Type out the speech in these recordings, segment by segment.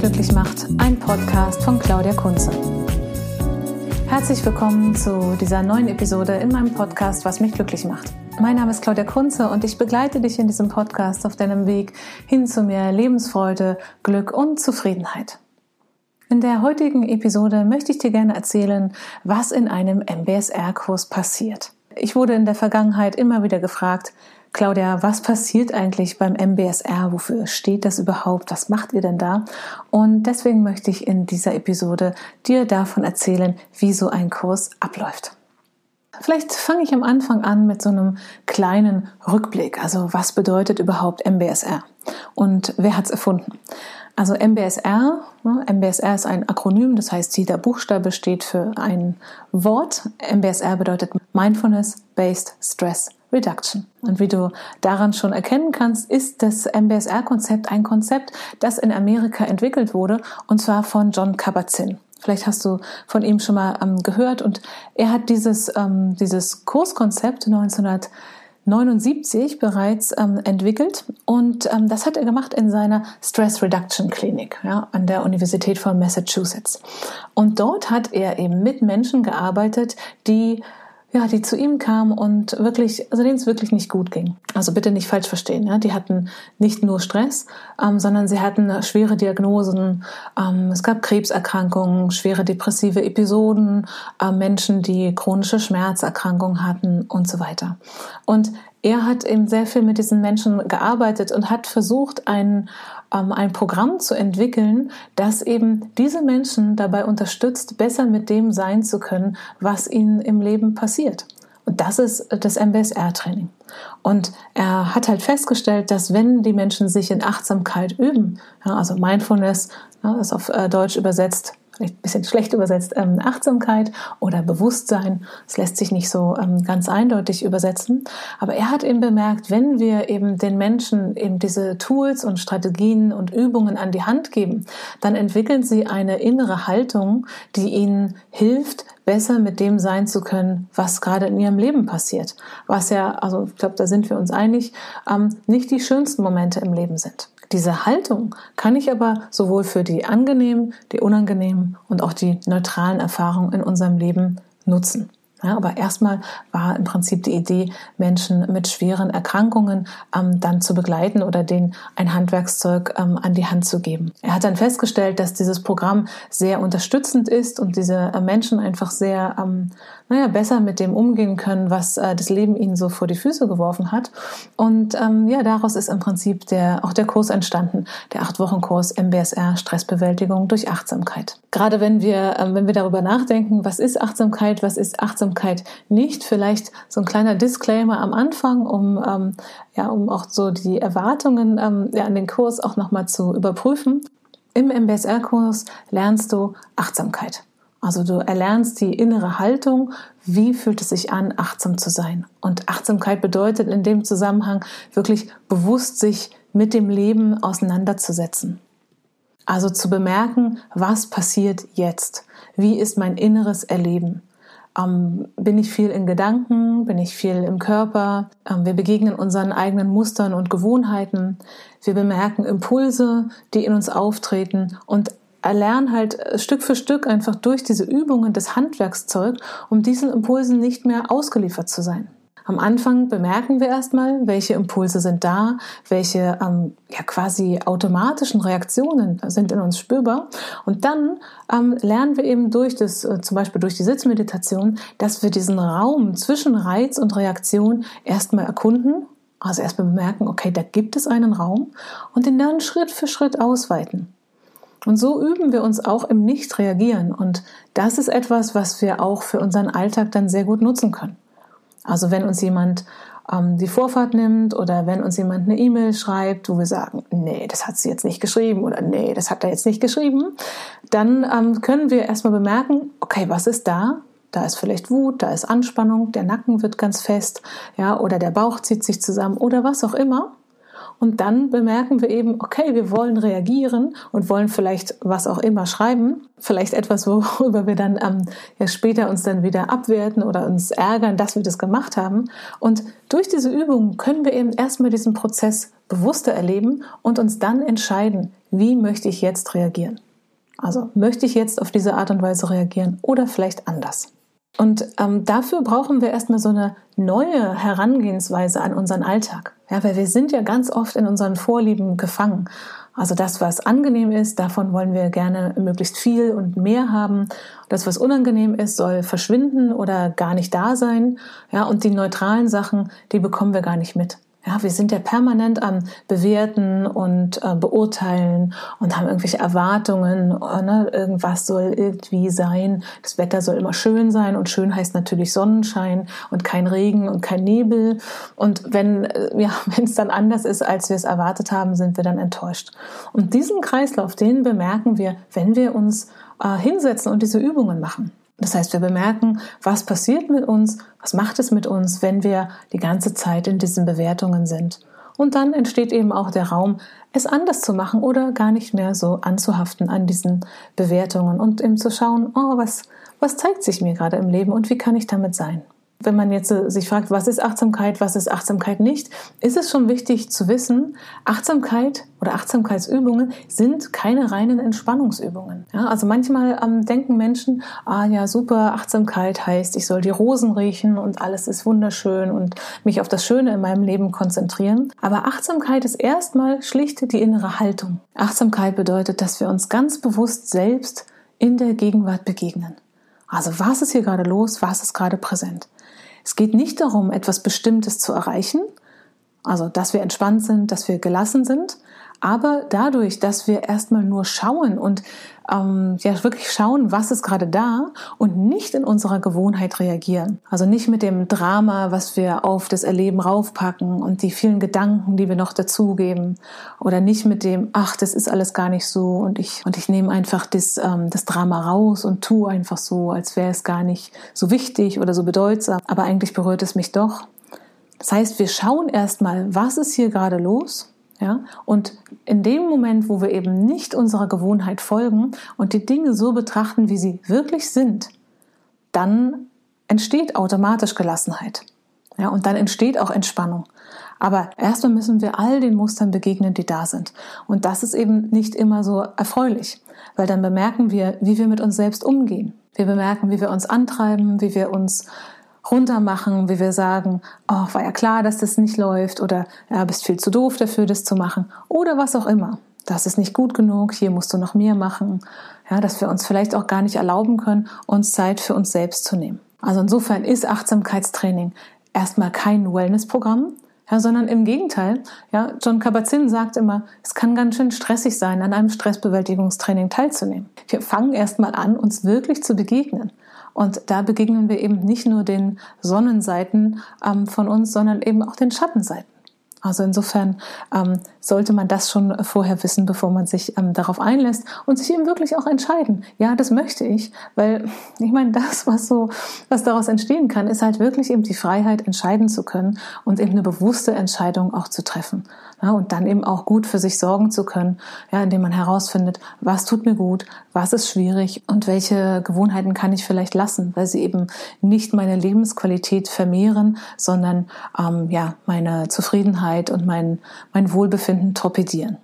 Glücklich macht, ein Podcast von Claudia Kunze. Herzlich willkommen zu dieser neuen Episode in meinem Podcast Was mich glücklich macht. Mein Name ist Claudia Kunze und ich begleite dich in diesem Podcast auf deinem Weg hin zu mehr Lebensfreude, Glück und Zufriedenheit. In der heutigen Episode möchte ich dir gerne erzählen, was in einem MBSR-Kurs passiert. Ich wurde in der Vergangenheit immer wieder gefragt, Claudia, was passiert eigentlich beim MBSR? Wofür steht das überhaupt? Was macht ihr denn da? Und deswegen möchte ich in dieser Episode dir davon erzählen, wie so ein Kurs abläuft. Vielleicht fange ich am Anfang an mit so einem kleinen Rückblick. Also was bedeutet überhaupt MBSR? Und wer hat es erfunden? Also MBSR, ne, MBSR ist ein Akronym, das heißt jeder Buchstabe steht für ein Wort. MBSR bedeutet Mindfulness Based Stress Reduction. Und wie du daran schon erkennen kannst, ist das MBSR-Konzept ein Konzept, das in Amerika entwickelt wurde, und zwar von John Kabat-Zinn. Vielleicht hast du von ihm schon mal ähm, gehört. Und er hat dieses, ähm, dieses Kurskonzept 1979 bereits ähm, entwickelt. Und ähm, das hat er gemacht in seiner Stress Reduction Klinik ja, an der Universität von Massachusetts. Und dort hat er eben mit Menschen gearbeitet, die ja, die zu ihm kamen und wirklich, also denen es wirklich nicht gut ging. Also bitte nicht falsch verstehen. Ja? Die hatten nicht nur Stress, ähm, sondern sie hatten schwere Diagnosen. Ähm, es gab Krebserkrankungen, schwere depressive Episoden, äh, Menschen, die chronische Schmerzerkrankungen hatten und so weiter. Und er hat eben sehr viel mit diesen Menschen gearbeitet und hat versucht, ein, ähm, ein Programm zu entwickeln, das eben diese Menschen dabei unterstützt, besser mit dem sein zu können, was ihnen im Leben passiert. Und das ist das MBSR-Training. Und er hat halt festgestellt, dass wenn die Menschen sich in Achtsamkeit üben, ja, also Mindfulness, ja, ist auf äh, Deutsch übersetzt vielleicht ein bisschen schlecht übersetzt, ähm, Achtsamkeit oder Bewusstsein. Es lässt sich nicht so ähm, ganz eindeutig übersetzen. Aber er hat eben bemerkt, wenn wir eben den Menschen eben diese Tools und Strategien und Übungen an die Hand geben, dann entwickeln sie eine innere Haltung, die ihnen hilft, besser mit dem sein zu können, was gerade in ihrem Leben passiert. Was ja, also ich glaube, da sind wir uns einig, ähm, nicht die schönsten Momente im Leben sind. Diese Haltung kann ich aber sowohl für die angenehmen, die unangenehmen und auch die neutralen Erfahrungen in unserem Leben nutzen. Ja, aber erstmal war im Prinzip die Idee, Menschen mit schweren Erkrankungen ähm, dann zu begleiten oder denen ein Handwerkszeug ähm, an die Hand zu geben. Er hat dann festgestellt, dass dieses Programm sehr unterstützend ist und diese äh, Menschen einfach sehr, ähm, naja, besser mit dem umgehen können, was äh, das Leben ihnen so vor die Füße geworfen hat. Und ähm, ja, daraus ist im Prinzip der, auch der Kurs entstanden, der acht Wochen Kurs MBSR Stressbewältigung durch Achtsamkeit. Gerade wenn wir, ähm, wenn wir darüber nachdenken, was ist Achtsamkeit, was ist Achtsamkeit, Achtsamkeit nicht. Vielleicht so ein kleiner Disclaimer am Anfang, um, ähm, ja, um auch so die Erwartungen ähm, ja, an den Kurs auch nochmal zu überprüfen. Im MBSR-Kurs lernst du Achtsamkeit. Also du erlernst die innere Haltung, wie fühlt es sich an, achtsam zu sein. Und Achtsamkeit bedeutet in dem Zusammenhang wirklich bewusst sich mit dem Leben auseinanderzusetzen. Also zu bemerken, was passiert jetzt? Wie ist mein inneres Erleben? Ähm, bin ich viel in Gedanken? Bin ich viel im Körper? Ähm, wir begegnen unseren eigenen Mustern und Gewohnheiten. Wir bemerken Impulse, die in uns auftreten und erlernen halt äh, Stück für Stück einfach durch diese Übungen das Handwerkszeug, um diesen Impulsen nicht mehr ausgeliefert zu sein. Am Anfang bemerken wir erstmal, welche Impulse sind da, welche ähm, ja quasi automatischen Reaktionen sind in uns spürbar. Und dann ähm, lernen wir eben durch das, äh, zum Beispiel durch die Sitzmeditation, dass wir diesen Raum zwischen Reiz und Reaktion erstmal erkunden. Also erstmal bemerken, okay, da gibt es einen Raum und den dann Schritt für Schritt ausweiten. Und so üben wir uns auch im Nicht-Reagieren. Und das ist etwas, was wir auch für unseren Alltag dann sehr gut nutzen können. Also wenn uns jemand ähm, die Vorfahrt nimmt oder wenn uns jemand eine E-Mail schreibt, wo wir sagen, nee, das hat sie jetzt nicht geschrieben oder nee, das hat er jetzt nicht geschrieben, dann ähm, können wir erstmal bemerken, okay, was ist da? Da ist vielleicht Wut, da ist Anspannung, der Nacken wird ganz fest, ja, oder der Bauch zieht sich zusammen oder was auch immer. Und dann bemerken wir eben, okay, wir wollen reagieren und wollen vielleicht was auch immer schreiben. Vielleicht etwas, worüber wir dann ähm, ja später uns dann wieder abwerten oder uns ärgern, dass wir das gemacht haben. Und durch diese Übung können wir eben erstmal diesen Prozess bewusster erleben und uns dann entscheiden, wie möchte ich jetzt reagieren. Also möchte ich jetzt auf diese Art und Weise reagieren oder vielleicht anders. Und ähm, dafür brauchen wir erstmal so eine neue Herangehensweise an unseren Alltag. Ja, weil wir sind ja ganz oft in unseren Vorlieben gefangen. Also das, was angenehm ist, davon wollen wir gerne möglichst viel und mehr haben. Das, was unangenehm ist, soll verschwinden oder gar nicht da sein. Ja, und die neutralen Sachen, die bekommen wir gar nicht mit. Ja, wir sind ja permanent am Bewerten und äh, Beurteilen und haben irgendwelche Erwartungen. Äh, ne? Irgendwas soll irgendwie sein. Das Wetter soll immer schön sein und schön heißt natürlich Sonnenschein und kein Regen und kein Nebel. Und wenn äh, ja, wenn es dann anders ist, als wir es erwartet haben, sind wir dann enttäuscht. Und diesen Kreislauf, den bemerken wir, wenn wir uns äh, hinsetzen und diese Übungen machen. Das heißt, wir bemerken, was passiert mit uns, was macht es mit uns, wenn wir die ganze Zeit in diesen Bewertungen sind. Und dann entsteht eben auch der Raum, es anders zu machen oder gar nicht mehr so anzuhaften an diesen Bewertungen und eben zu schauen, oh, was, was zeigt sich mir gerade im Leben und wie kann ich damit sein? Wenn man jetzt äh, sich fragt, was ist Achtsamkeit, was ist Achtsamkeit nicht, ist es schon wichtig zu wissen, Achtsamkeit oder Achtsamkeitsübungen sind keine reinen Entspannungsübungen. Ja, also manchmal ähm, denken Menschen, ah ja, super, Achtsamkeit heißt, ich soll die Rosen riechen und alles ist wunderschön und mich auf das Schöne in meinem Leben konzentrieren. Aber Achtsamkeit ist erstmal schlicht die innere Haltung. Achtsamkeit bedeutet, dass wir uns ganz bewusst selbst in der Gegenwart begegnen. Also was ist hier gerade los, was ist gerade präsent? Es geht nicht darum, etwas Bestimmtes zu erreichen, also dass wir entspannt sind, dass wir gelassen sind, aber dadurch, dass wir erstmal nur schauen und ähm, ja wirklich schauen, was ist gerade da und nicht in unserer Gewohnheit reagieren. Also nicht mit dem Drama, was wir auf das Erleben raufpacken und die vielen Gedanken, die wir noch dazugeben. Oder nicht mit dem, ach, das ist alles gar nicht so und ich, und ich nehme einfach das, ähm, das Drama raus und tue einfach so, als wäre es gar nicht so wichtig oder so bedeutsam. Aber eigentlich berührt es mich doch. Das heißt, wir schauen erstmal, was ist hier gerade los ja? Und in dem Moment, wo wir eben nicht unserer Gewohnheit folgen und die Dinge so betrachten, wie sie wirklich sind, dann entsteht automatisch Gelassenheit. Ja, und dann entsteht auch Entspannung. Aber erstmal müssen wir all den Mustern begegnen, die da sind. Und das ist eben nicht immer so erfreulich, weil dann bemerken wir, wie wir mit uns selbst umgehen. Wir bemerken, wie wir uns antreiben, wie wir uns runtermachen, wie wir sagen, oh, war ja klar, dass das nicht läuft oder ja, bist viel zu doof dafür, das zu machen oder was auch immer. Das ist nicht gut genug, hier musst du noch mehr machen. Ja, dass wir uns vielleicht auch gar nicht erlauben können, uns Zeit für uns selbst zu nehmen. Also insofern ist Achtsamkeitstraining erstmal kein Wellnessprogramm, ja, sondern im Gegenteil. Ja, John Kabat-Zinn sagt immer, es kann ganz schön stressig sein, an einem Stressbewältigungstraining teilzunehmen. Wir fangen erstmal an, uns wirklich zu begegnen. Und da begegnen wir eben nicht nur den Sonnenseiten ähm, von uns, sondern eben auch den Schattenseiten. Also insofern ähm, sollte man das schon vorher wissen, bevor man sich ähm, darauf einlässt und sich eben wirklich auch entscheiden. Ja, das möchte ich, weil ich meine, das, was so, was daraus entstehen kann, ist halt wirklich eben die Freiheit, entscheiden zu können und eben eine bewusste Entscheidung auch zu treffen. Ja, und dann eben auch gut für sich sorgen zu können, ja, indem man herausfindet, was tut mir gut, was ist schwierig und welche Gewohnheiten kann ich vielleicht lassen, weil sie eben nicht meine Lebensqualität vermehren, sondern ähm, ja meine Zufriedenheit und mein mein Wohlbefinden torpedieren.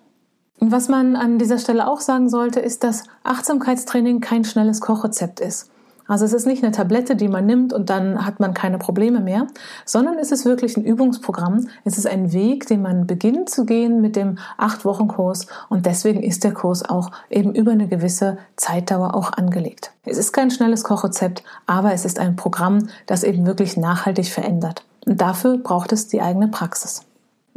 Und was man an dieser Stelle auch sagen sollte, ist, dass Achtsamkeitstraining kein schnelles Kochrezept ist. Also es ist nicht eine Tablette, die man nimmt und dann hat man keine Probleme mehr, sondern es ist wirklich ein Übungsprogramm. Es ist ein Weg, den man beginnt zu gehen mit dem Acht-Wochen-Kurs und deswegen ist der Kurs auch eben über eine gewisse Zeitdauer auch angelegt. Es ist kein schnelles Kochrezept, aber es ist ein Programm, das eben wirklich nachhaltig verändert. Und dafür braucht es die eigene Praxis.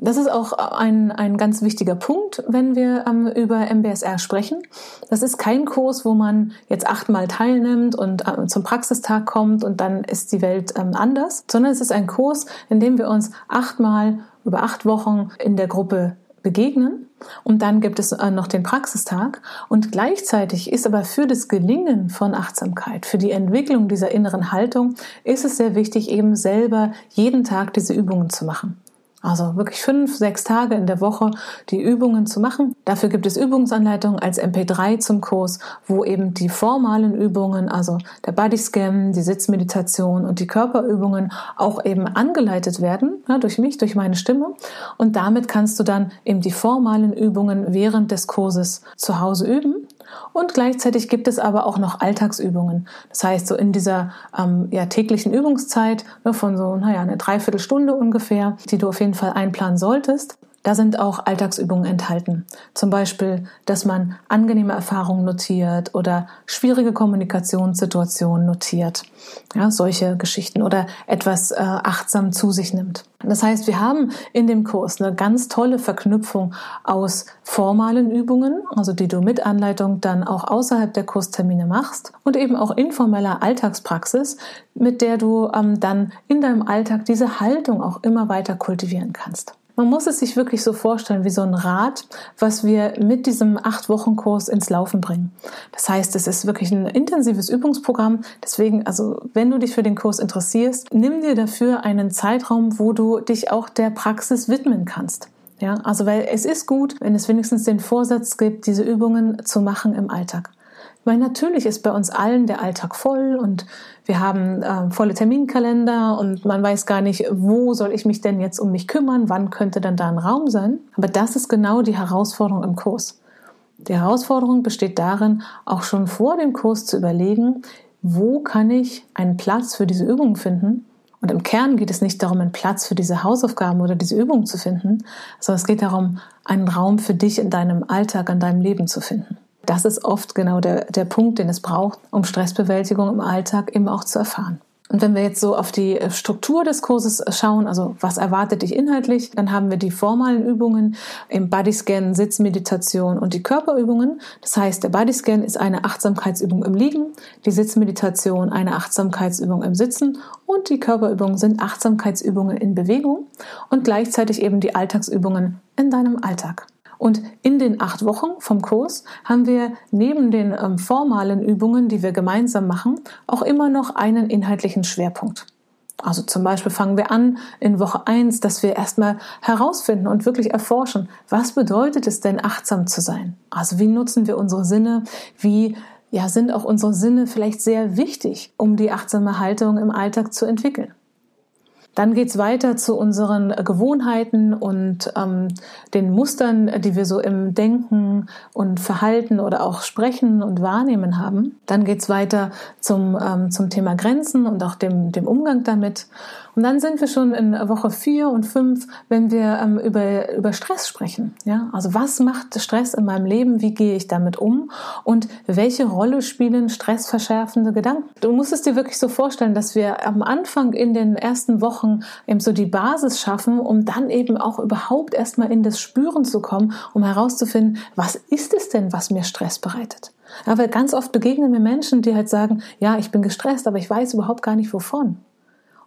Das ist auch ein, ein ganz wichtiger Punkt, wenn wir ähm, über MBSR sprechen. Das ist kein Kurs, wo man jetzt achtmal teilnimmt und äh, zum Praxistag kommt und dann ist die Welt ähm, anders, sondern es ist ein Kurs, in dem wir uns achtmal über acht Wochen in der Gruppe begegnen und dann gibt es äh, noch den Praxistag und gleichzeitig ist aber für das Gelingen von Achtsamkeit, für die Entwicklung dieser inneren Haltung, ist es sehr wichtig, eben selber jeden Tag diese Übungen zu machen. Also wirklich fünf, sechs Tage in der Woche die Übungen zu machen. Dafür gibt es Übungsanleitungen als MP3 zum Kurs, wo eben die formalen Übungen, also der Bodyscan, die Sitzmeditation und die Körperübungen auch eben angeleitet werden, ja, durch mich, durch meine Stimme. Und damit kannst du dann eben die formalen Übungen während des Kurses zu Hause üben und gleichzeitig gibt es aber auch noch Alltagsübungen. Das heißt, so in dieser ähm, ja, täglichen Übungszeit ne, von so, naja, eine Dreiviertelstunde ungefähr, die du auf jeden Fall einplanen solltest, da sind auch Alltagsübungen enthalten. Zum Beispiel, dass man angenehme Erfahrungen notiert oder schwierige Kommunikationssituationen notiert. Ja, solche Geschichten oder etwas äh, achtsam zu sich nimmt. Das heißt, wir haben in dem Kurs eine ganz tolle Verknüpfung aus formalen Übungen, also die du mit Anleitung dann auch außerhalb der Kurstermine machst und eben auch informeller Alltagspraxis, mit der du ähm, dann in deinem Alltag diese Haltung auch immer weiter kultivieren kannst. Man muss es sich wirklich so vorstellen wie so ein Rad, was wir mit diesem acht Wochen Kurs ins Laufen bringen. Das heißt, es ist wirklich ein intensives Übungsprogramm. Deswegen, also wenn du dich für den Kurs interessierst, nimm dir dafür einen Zeitraum, wo du dich auch der Praxis widmen kannst. Ja, also weil es ist gut, wenn es wenigstens den Vorsatz gibt, diese Übungen zu machen im Alltag. Weil natürlich ist bei uns allen der Alltag voll und wir haben äh, volle Terminkalender und man weiß gar nicht, wo soll ich mich denn jetzt um mich kümmern, wann könnte dann da ein Raum sein. Aber das ist genau die Herausforderung im Kurs. Die Herausforderung besteht darin, auch schon vor dem Kurs zu überlegen, wo kann ich einen Platz für diese Übung finden. Und im Kern geht es nicht darum, einen Platz für diese Hausaufgaben oder diese Übung zu finden, sondern es geht darum, einen Raum für dich in deinem Alltag, in deinem Leben zu finden. Das ist oft genau der, der Punkt, den es braucht, um Stressbewältigung im Alltag eben auch zu erfahren. Und wenn wir jetzt so auf die äh, Struktur des Kurses schauen, also was erwartet dich inhaltlich, dann haben wir die formalen Übungen im Bodyscan, Sitzmeditation und die Körperübungen. Das heißt, der Bodyscan ist eine Achtsamkeitsübung im Liegen, die Sitzmeditation eine Achtsamkeitsübung im Sitzen und die Körperübungen sind Achtsamkeitsübungen in Bewegung und gleichzeitig eben die Alltagsübungen in deinem Alltag. Und in den acht Wochen vom Kurs haben wir neben den ähm, formalen Übungen, die wir gemeinsam machen, auch immer noch einen inhaltlichen Schwerpunkt. Also zum Beispiel fangen wir an in Woche eins, dass wir erstmal herausfinden und wirklich erforschen, was bedeutet es denn, achtsam zu sein? Also wie nutzen wir unsere Sinne? Wie ja, sind auch unsere Sinne vielleicht sehr wichtig, um die achtsame Haltung im Alltag zu entwickeln? Dann geht's weiter zu unseren Gewohnheiten und ähm, den Mustern, die wir so im Denken und Verhalten oder auch Sprechen und Wahrnehmen haben. Dann geht's weiter zum, ähm, zum Thema Grenzen und auch dem, dem Umgang damit. Und dann sind wir schon in Woche vier und fünf, wenn wir ähm, über, über Stress sprechen. Ja? Also was macht Stress in meinem Leben? Wie gehe ich damit um? Und welche Rolle spielen stressverschärfende Gedanken? Du musst es dir wirklich so vorstellen, dass wir am Anfang in den ersten Wochen eben so die Basis schaffen, um dann eben auch überhaupt erstmal in das Spüren zu kommen, um herauszufinden, was ist es denn, was mir Stress bereitet? Ja, weil ganz oft begegnen mir Menschen, die halt sagen, ja, ich bin gestresst, aber ich weiß überhaupt gar nicht wovon.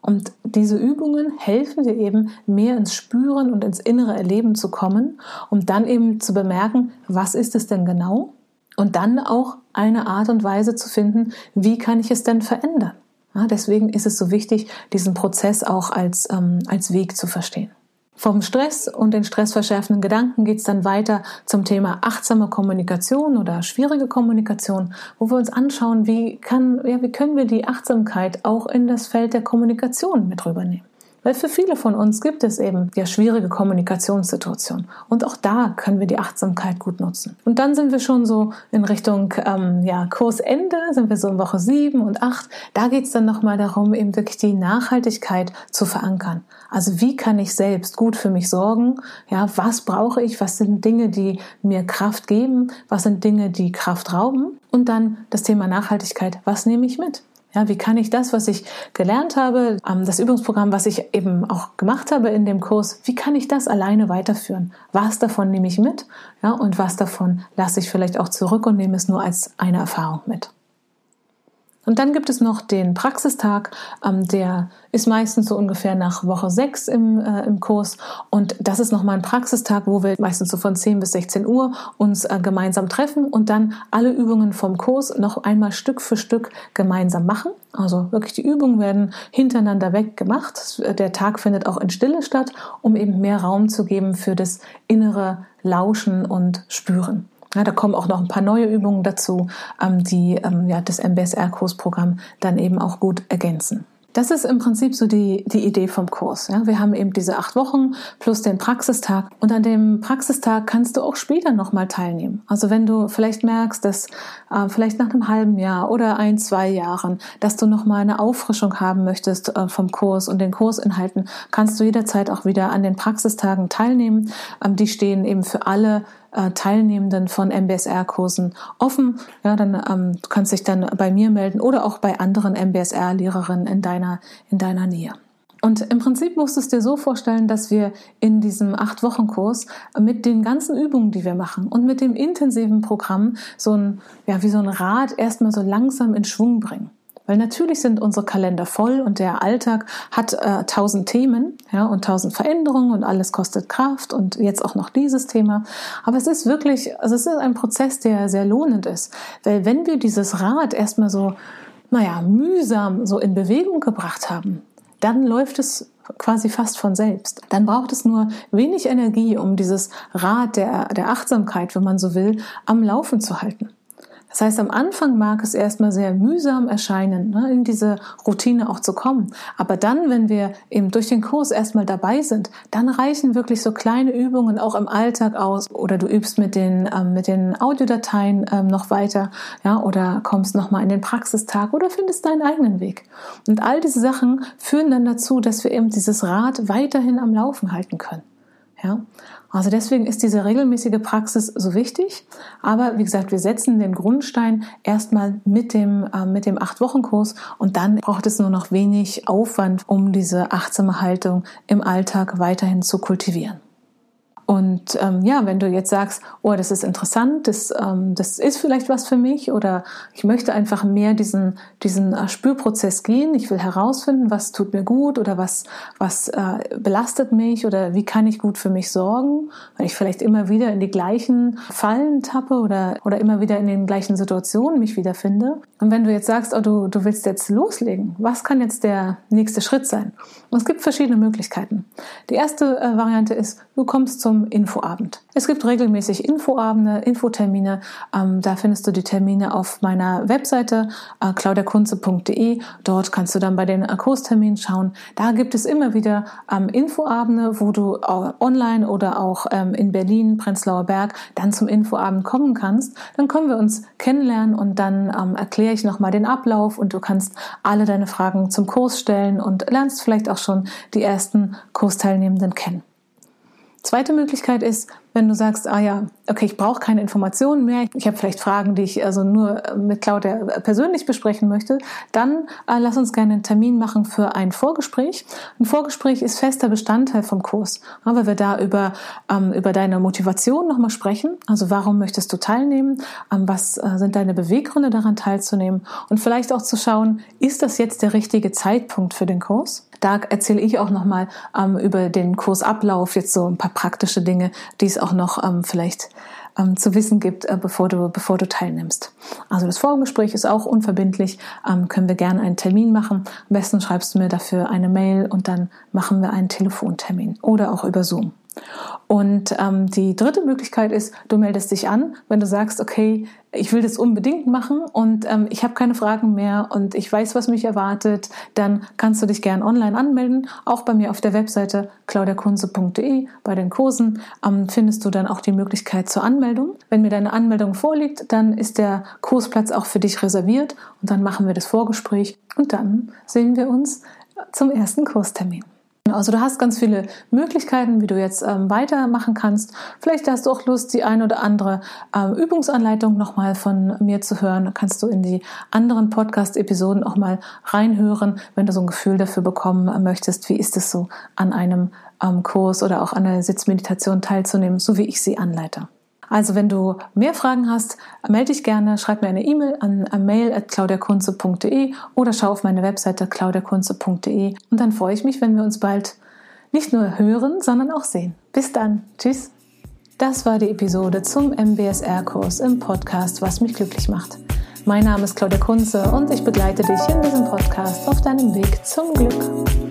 Und diese Übungen helfen dir eben, mehr ins Spüren und ins innere Erleben zu kommen, um dann eben zu bemerken, was ist es denn genau? Und dann auch eine Art und Weise zu finden, wie kann ich es denn verändern? Ja, deswegen ist es so wichtig, diesen Prozess auch als, ähm, als Weg zu verstehen. Vom Stress und den stressverschärfenden Gedanken geht es dann weiter zum Thema achtsame Kommunikation oder schwierige Kommunikation, wo wir uns anschauen, wie, kann, ja, wie können wir die Achtsamkeit auch in das Feld der Kommunikation mit rübernehmen. Weil für viele von uns gibt es eben ja schwierige Kommunikationssituationen. Und auch da können wir die Achtsamkeit gut nutzen. Und dann sind wir schon so in Richtung ähm, ja, Kursende, sind wir so in Woche sieben und acht. Da geht es dann nochmal darum, eben wirklich die Nachhaltigkeit zu verankern. Also wie kann ich selbst gut für mich sorgen? Ja, was brauche ich? Was sind Dinge, die mir Kraft geben? Was sind Dinge, die Kraft rauben? Und dann das Thema Nachhaltigkeit. Was nehme ich mit? Ja, wie kann ich das, was ich gelernt habe, ähm, das Übungsprogramm, was ich eben auch gemacht habe in dem Kurs, wie kann ich das alleine weiterführen? Was davon nehme ich mit? Ja, und was davon lasse ich vielleicht auch zurück und nehme es nur als eine Erfahrung mit? Und dann gibt es noch den Praxistag, ähm, der ist meistens so ungefähr nach Woche 6 im, äh, im Kurs. Und das ist nochmal ein Praxistag, wo wir meistens so von 10 bis 16 Uhr uns äh, gemeinsam treffen und dann alle Übungen vom Kurs noch einmal Stück für Stück gemeinsam machen. Also wirklich die Übungen werden hintereinander weg gemacht. Der Tag findet auch in Stille statt, um eben mehr Raum zu geben für das innere Lauschen und Spüren. Ja, da kommen auch noch ein paar neue Übungen dazu, ähm, die ähm, ja, das MBSR-Kursprogramm dann eben auch gut ergänzen. Das ist im Prinzip so die, die Idee vom Kurs. Ja. Wir haben eben diese acht Wochen plus den Praxistag. Und an dem Praxistag kannst du auch später nochmal teilnehmen. Also wenn du vielleicht merkst, dass äh, vielleicht nach einem halben Jahr oder ein, zwei Jahren, dass du nochmal eine Auffrischung haben möchtest äh, vom Kurs und den Kursinhalten, kannst du jederzeit auch wieder an den Praxistagen teilnehmen. Ähm, die stehen eben für alle äh, Teilnehmenden von MBSR-Kursen offen. Ja, dann ähm, du kannst dich dann bei mir melden oder auch bei anderen MBSR-Lehrerinnen in deiner, in deiner Nähe. Und im Prinzip musst du es dir so vorstellen, dass wir in diesem Acht-Wochen-Kurs mit den ganzen Übungen, die wir machen und mit dem intensiven Programm so ein, ja, wie so ein Rad erstmal so langsam in Schwung bringen. Weil natürlich sind unsere Kalender voll und der Alltag hat äh, tausend Themen ja, und tausend Veränderungen und alles kostet Kraft und jetzt auch noch dieses Thema. Aber es ist wirklich, also es ist ein Prozess, der sehr lohnend ist. Weil wenn wir dieses Rad erstmal so, naja, mühsam so in Bewegung gebracht haben, dann läuft es quasi fast von selbst. Dann braucht es nur wenig Energie, um dieses Rad der, der Achtsamkeit, wenn man so will, am Laufen zu halten. Das heißt, am Anfang mag es erstmal sehr mühsam erscheinen, ne, in diese Routine auch zu kommen. Aber dann, wenn wir eben durch den Kurs erstmal dabei sind, dann reichen wirklich so kleine Übungen auch im Alltag aus. Oder du übst mit den, ähm, mit den Audiodateien ähm, noch weiter, ja, oder kommst nochmal in den Praxistag oder findest deinen eigenen Weg. Und all diese Sachen führen dann dazu, dass wir eben dieses Rad weiterhin am Laufen halten können. Ja, also deswegen ist diese regelmäßige Praxis so wichtig. Aber wie gesagt, wir setzen den Grundstein erstmal mit dem, äh, mit dem Acht-Wochen-Kurs und dann braucht es nur noch wenig Aufwand, um diese achtsame Haltung im Alltag weiterhin zu kultivieren. Und ähm, ja, wenn du jetzt sagst, oh, das ist interessant, das, ähm, das ist vielleicht was für mich oder ich möchte einfach mehr diesen, diesen äh, Spürprozess gehen, ich will herausfinden, was tut mir gut oder was, was äh, belastet mich oder wie kann ich gut für mich sorgen, weil ich vielleicht immer wieder in die gleichen Fallen tappe oder, oder immer wieder in den gleichen Situationen mich wiederfinde. Und wenn du jetzt sagst, oh, du, du willst jetzt loslegen, was kann jetzt der nächste Schritt sein? Und es gibt verschiedene Möglichkeiten. Die erste äh, Variante ist, du kommst zum Infoabend. Es gibt regelmäßig Infoabende, Infotermine. Ähm, da findest du die Termine auf meiner Webseite äh, claudiakunze.de. Dort kannst du dann bei den äh, Kursterminen schauen. Da gibt es immer wieder ähm, Infoabende, wo du äh, online oder auch ähm, in Berlin, Prenzlauer Berg, dann zum Infoabend kommen kannst. Dann können wir uns kennenlernen und dann ähm, erkläre ich nochmal den Ablauf und du kannst alle deine Fragen zum Kurs stellen und lernst vielleicht auch schon die ersten Kursteilnehmenden kennen. Zweite Möglichkeit ist, wenn du sagst, ah ja, okay, ich brauche keine Informationen mehr, ich habe vielleicht Fragen, die ich also nur mit Claudia persönlich besprechen möchte, dann äh, lass uns gerne einen Termin machen für ein Vorgespräch. Ein Vorgespräch ist fester Bestandteil vom Kurs, ja, weil wir da über, ähm, über deine Motivation nochmal sprechen. Also warum möchtest du teilnehmen? Ähm, was äh, sind deine Beweggründe daran teilzunehmen? Und vielleicht auch zu schauen, ist das jetzt der richtige Zeitpunkt für den Kurs? Da erzähle ich auch nochmal ähm, über den Kursablauf, jetzt so ein paar praktische Dinge, die es auch noch ähm, vielleicht ähm, zu wissen gibt, äh, bevor, du, bevor du teilnimmst. Also das Vorgespräch ist auch unverbindlich, ähm, können wir gerne einen Termin machen. Am besten schreibst du mir dafür eine Mail und dann machen wir einen Telefontermin oder auch über Zoom. Und ähm, die dritte Möglichkeit ist, du meldest dich an, wenn du sagst, okay, ich will das unbedingt machen und ähm, ich habe keine Fragen mehr und ich weiß, was mich erwartet, dann kannst du dich gern online anmelden. Auch bei mir auf der Webseite claudiakunze.de bei den Kursen ähm, findest du dann auch die Möglichkeit zur Anmeldung. Wenn mir deine Anmeldung vorliegt, dann ist der Kursplatz auch für dich reserviert und dann machen wir das Vorgespräch und dann sehen wir uns zum ersten Kurstermin. Also du hast ganz viele Möglichkeiten, wie du jetzt ähm, weitermachen kannst. Vielleicht hast du auch Lust, die ein oder andere ähm, Übungsanleitung nochmal von mir zu hören. kannst du in die anderen Podcast-Episoden auch mal reinhören, wenn du so ein Gefühl dafür bekommen möchtest, wie ist es so an einem ähm, Kurs oder auch an einer Sitzmeditation teilzunehmen, so wie ich sie anleite. Also wenn du mehr Fragen hast, melde dich gerne, schreib mir eine E-Mail an mail.claudiakunze.de oder schau auf meine Webseite claudiakunze.de und dann freue ich mich, wenn wir uns bald nicht nur hören, sondern auch sehen. Bis dann. Tschüss. Das war die Episode zum MBSR-Kurs im Podcast Was mich glücklich macht. Mein Name ist Claudia Kunze und ich begleite dich in diesem Podcast auf deinem Weg zum Glück.